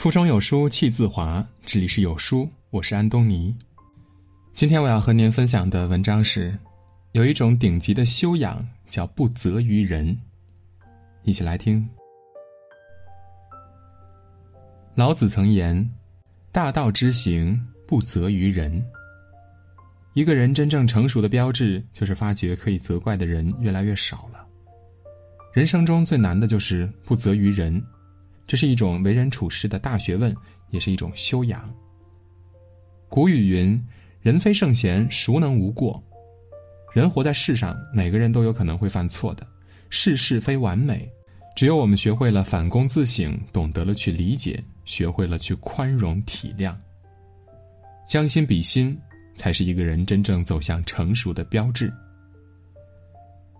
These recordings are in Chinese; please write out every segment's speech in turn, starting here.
腹中有书气自华，这里是有书，我是安东尼。今天我要和您分享的文章是：有一种顶级的修养叫不责于人。一起来听。老子曾言：“大道之行，不责于人。”一个人真正成熟的标志，就是发觉可以责怪的人越来越少了。人生中最难的就是不责于人。这是一种为人处事的大学问，也是一种修养。古语云：“人非圣贤，孰能无过？”人活在世上，每个人都有可能会犯错的。世事非完美，只有我们学会了反躬自省，懂得了去理解，学会了去宽容体谅，将心比心，才是一个人真正走向成熟的标志。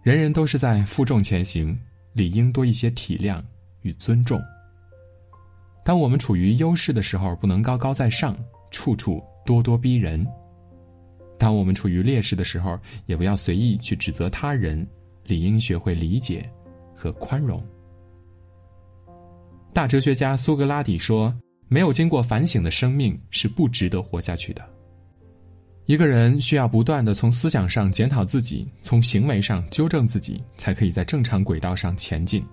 人人都是在负重前行，理应多一些体谅与尊重。当我们处于优势的时候，不能高高在上，处处咄咄逼人；当我们处于劣势的时候，也不要随意去指责他人，理应学会理解和宽容。大哲学家苏格拉底说：“没有经过反省的生命是不值得活下去的。”一个人需要不断的从思想上检讨自己，从行为上纠正自己，才可以在正常轨道上前进。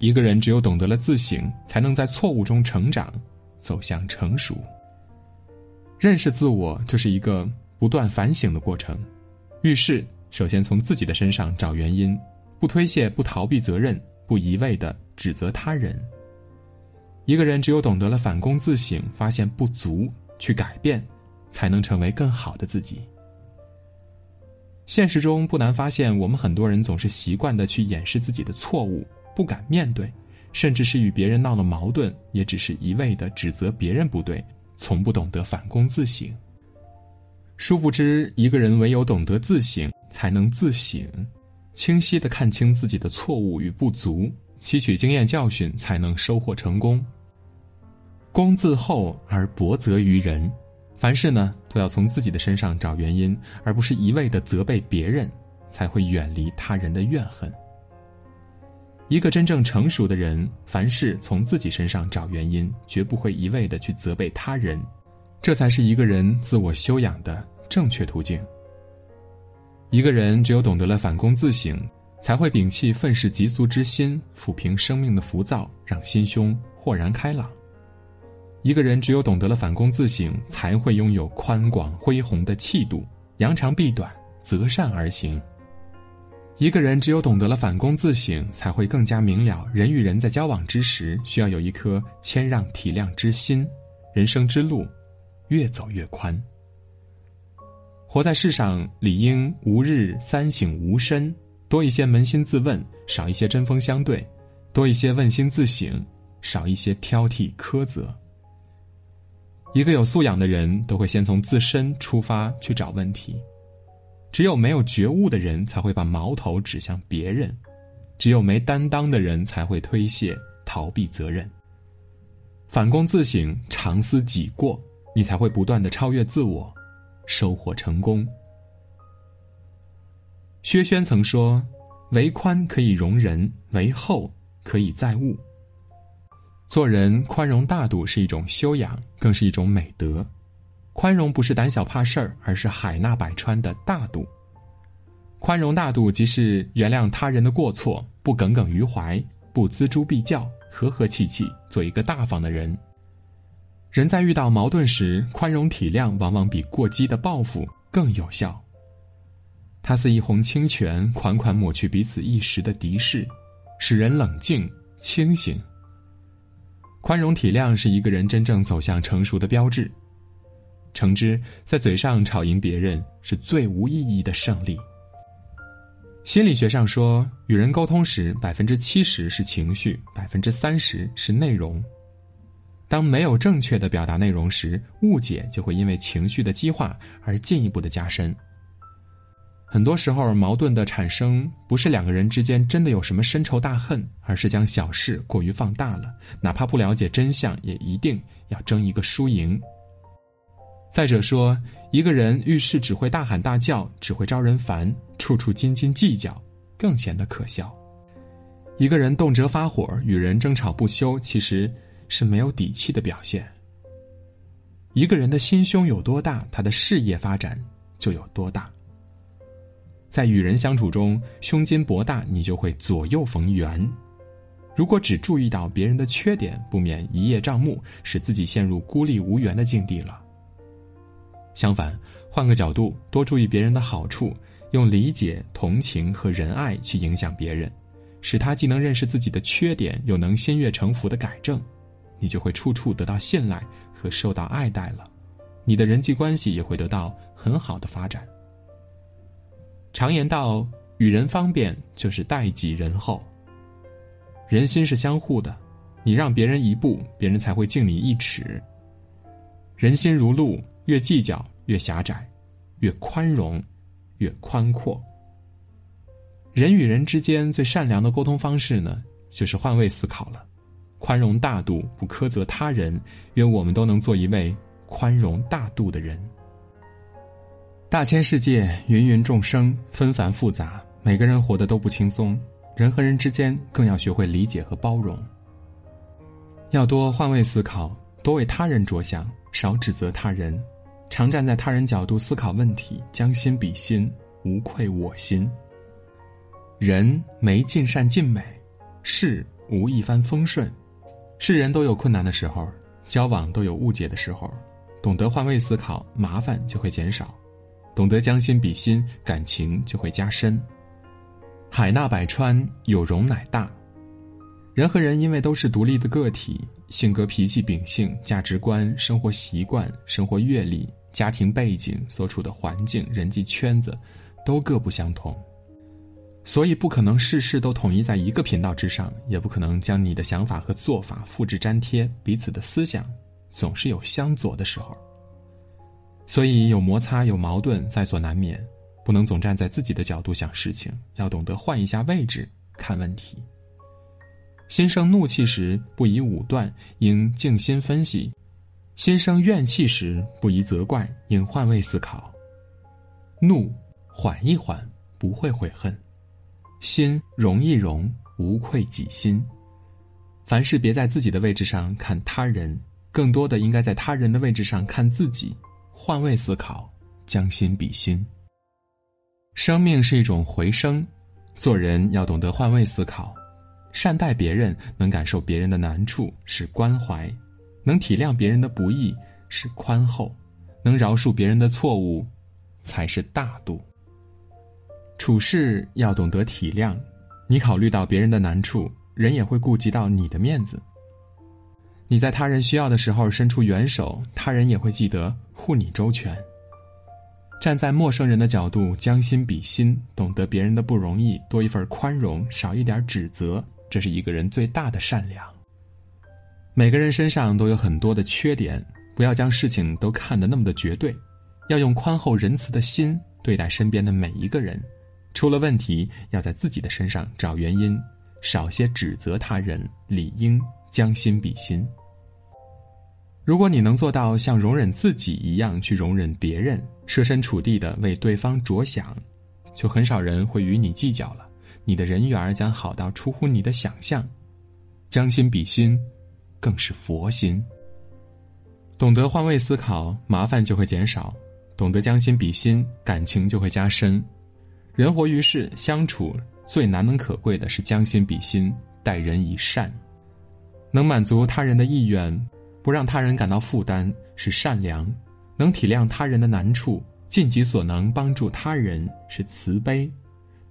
一个人只有懂得了自省，才能在错误中成长，走向成熟。认识自我就是一个不断反省的过程。遇事首先从自己的身上找原因，不推卸，不逃避责任，不一味的指责他人。一个人只有懂得了反躬自省，发现不足，去改变，才能成为更好的自己。现实中不难发现，我们很多人总是习惯的去掩饰自己的错误。不敢面对，甚至是与别人闹了矛盾，也只是一味的指责别人不对，从不懂得反躬自省。殊不知，一个人唯有懂得自省，才能自省，清晰的看清自己的错误与不足，吸取经验教训，才能收获成功。功自厚而薄责于人，凡事呢都要从自己的身上找原因，而不是一味的责备别人，才会远离他人的怨恨。一个真正成熟的人，凡事从自己身上找原因，绝不会一味的去责备他人，这才是一个人自我修养的正确途径。一个人只有懂得了反躬自省，才会摒弃愤世嫉俗之心，抚平生命的浮躁，让心胸豁然开朗。一个人只有懂得了反躬自省，才会拥有宽广恢宏的气度，扬长避短，择善而行。一个人只有懂得了反躬自省，才会更加明了人与人在交往之时，需要有一颗谦让体谅之心，人生之路越走越宽。活在世上，理应吾日三省吾身，多一些扪心自问，少一些针锋相对；多一些问心自省，少一些挑剔苛责。一个有素养的人，都会先从自身出发去找问题。只有没有觉悟的人，才会把矛头指向别人；只有没担当的人，才会推卸、逃避责任。反躬自省，常思己过，你才会不断的超越自我，收获成功。薛轩曾说：“为宽可以容人，为厚可以载物。”做人宽容大度是一种修养，更是一种美德。宽容不是胆小怕事儿，而是海纳百川的大度。宽容大度即是原谅他人的过错，不耿耿于怀，不锱铢必较，和和气气，做一个大方的人。人在遇到矛盾时，宽容体谅往往比过激的报复更有效。它似一泓清泉，款款抹去彼此一时的敌视，使人冷静清醒。宽容体谅是一个人真正走向成熟的标志。诚知，在嘴上吵赢别人是最无意义的胜利。心理学上说，与人沟通时，百分之七十是情绪，百分之三十是内容。当没有正确的表达内容时，误解就会因为情绪的激化而进一步的加深。很多时候，矛盾的产生不是两个人之间真的有什么深仇大恨，而是将小事过于放大了，哪怕不了解真相，也一定要争一个输赢。再者说，一个人遇事只会大喊大叫，只会招人烦，处处斤斤计较，更显得可笑。一个人动辄发火，与人争吵不休，其实是没有底气的表现。一个人的心胸有多大，他的事业发展就有多大。在与人相处中，胸襟博大，你就会左右逢源。如果只注意到别人的缺点，不免一叶障目，使自己陷入孤立无援的境地了。相反，换个角度，多注意别人的好处，用理解、同情和仁爱去影响别人，使他既能认识自己的缺点，又能心悦诚服的改正，你就会处处得到信赖和受到爱戴了。你的人际关系也会得到很好的发展。常言道：“与人方便，就是待己仁厚。”人心是相互的，你让别人一步，别人才会敬你一尺。人心如路，越计较越狭窄，越宽容越宽阔。人与人之间最善良的沟通方式呢，就是换位思考了，宽容大度，不苛责他人。愿我们都能做一位宽容大度的人。大千世界，芸芸众生，纷繁复杂，每个人活得都不轻松。人和人之间更要学会理解和包容，要多换位思考，多为他人着想，少指责他人，常站在他人角度思考问题，将心比心，无愧我心。人没尽善尽美，事无一帆风顺，是人都有困难的时候，交往都有误解的时候，懂得换位思考，麻烦就会减少。懂得将心比心，感情就会加深。海纳百川，有容乃大。人和人因为都是独立的个体，性格、脾气、秉性、价值观、生活习惯、生活阅历、家庭背景、所处的环境、人际圈子，都各不相同，所以不可能事事都统一在一个频道之上，也不可能将你的想法和做法复制粘贴。彼此的思想总是有相左的时候。所以有摩擦有矛盾在所难免，不能总站在自己的角度想事情，要懂得换一下位置看问题。心生怒气时，不宜武断，应静心分析；心生怨气时，不宜责怪，应换位思考。怒缓一缓，不会悔恨；心容一容，无愧己心。凡事别在自己的位置上看他人，更多的应该在他人的位置上看自己。换位思考，将心比心。生命是一种回声，做人要懂得换位思考，善待别人，能感受别人的难处是关怀，能体谅别人的不易是宽厚，能饶恕别人的错误才是大度。处事要懂得体谅，你考虑到别人的难处，人也会顾及到你的面子。你在他人需要的时候伸出援手，他人也会记得护你周全。站在陌生人的角度，将心比心，懂得别人的不容易，多一份宽容，少一点指责，这是一个人最大的善良。每个人身上都有很多的缺点，不要将事情都看得那么的绝对，要用宽厚仁慈的心对待身边的每一个人。出了问题，要在自己的身上找原因，少些指责他人，理应将心比心。如果你能做到像容忍自己一样去容忍别人，设身处地的为对方着想，就很少人会与你计较了。你的人缘将好到出乎你的想象。将心比心，更是佛心。懂得换位思考，麻烦就会减少；懂得将心比心，感情就会加深。人活于世，相处最难能可贵的是将心比心，待人以善，能满足他人的意愿。不让他人感到负担是善良，能体谅他人的难处，尽己所能帮助他人是慈悲，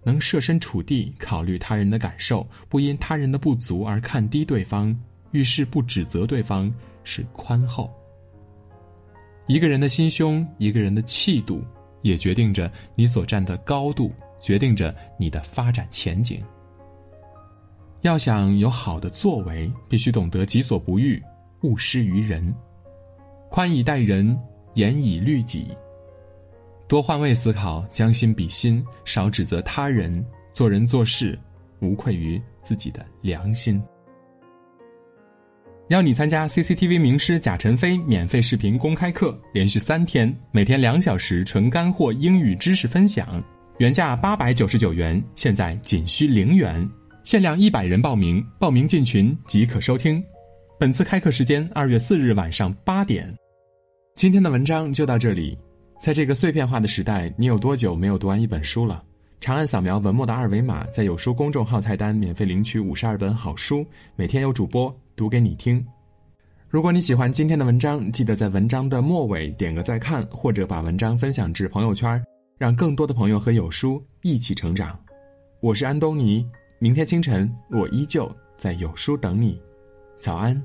能设身处地考虑他人的感受，不因他人的不足而看低对方，遇事不指责对方是宽厚。一个人的心胸，一个人的气度，也决定着你所站的高度，决定着你的发展前景。要想有好的作为，必须懂得己所不欲。勿施于人，宽以待人，严以律己。多换位思考，将心比心，少指责他人，做人做事无愧于自己的良心。邀你参加 CCTV 名师贾晨飞免费视频公开课，连续三天，每天两小时纯干货英语知识分享，原价八百九十九元，现在仅需零元，限量一百人报名，报名进群即可收听。本次开课时间二月四日晚上八点。今天的文章就到这里。在这个碎片化的时代，你有多久没有读完一本书了？长按扫描文末的二维码，在有书公众号菜单免费领取五十二本好书，每天有主播读给你听。如果你喜欢今天的文章，记得在文章的末尾点个再看，或者把文章分享至朋友圈，让更多的朋友和有书一起成长。我是安东尼，明天清晨我依旧在有书等你，早安。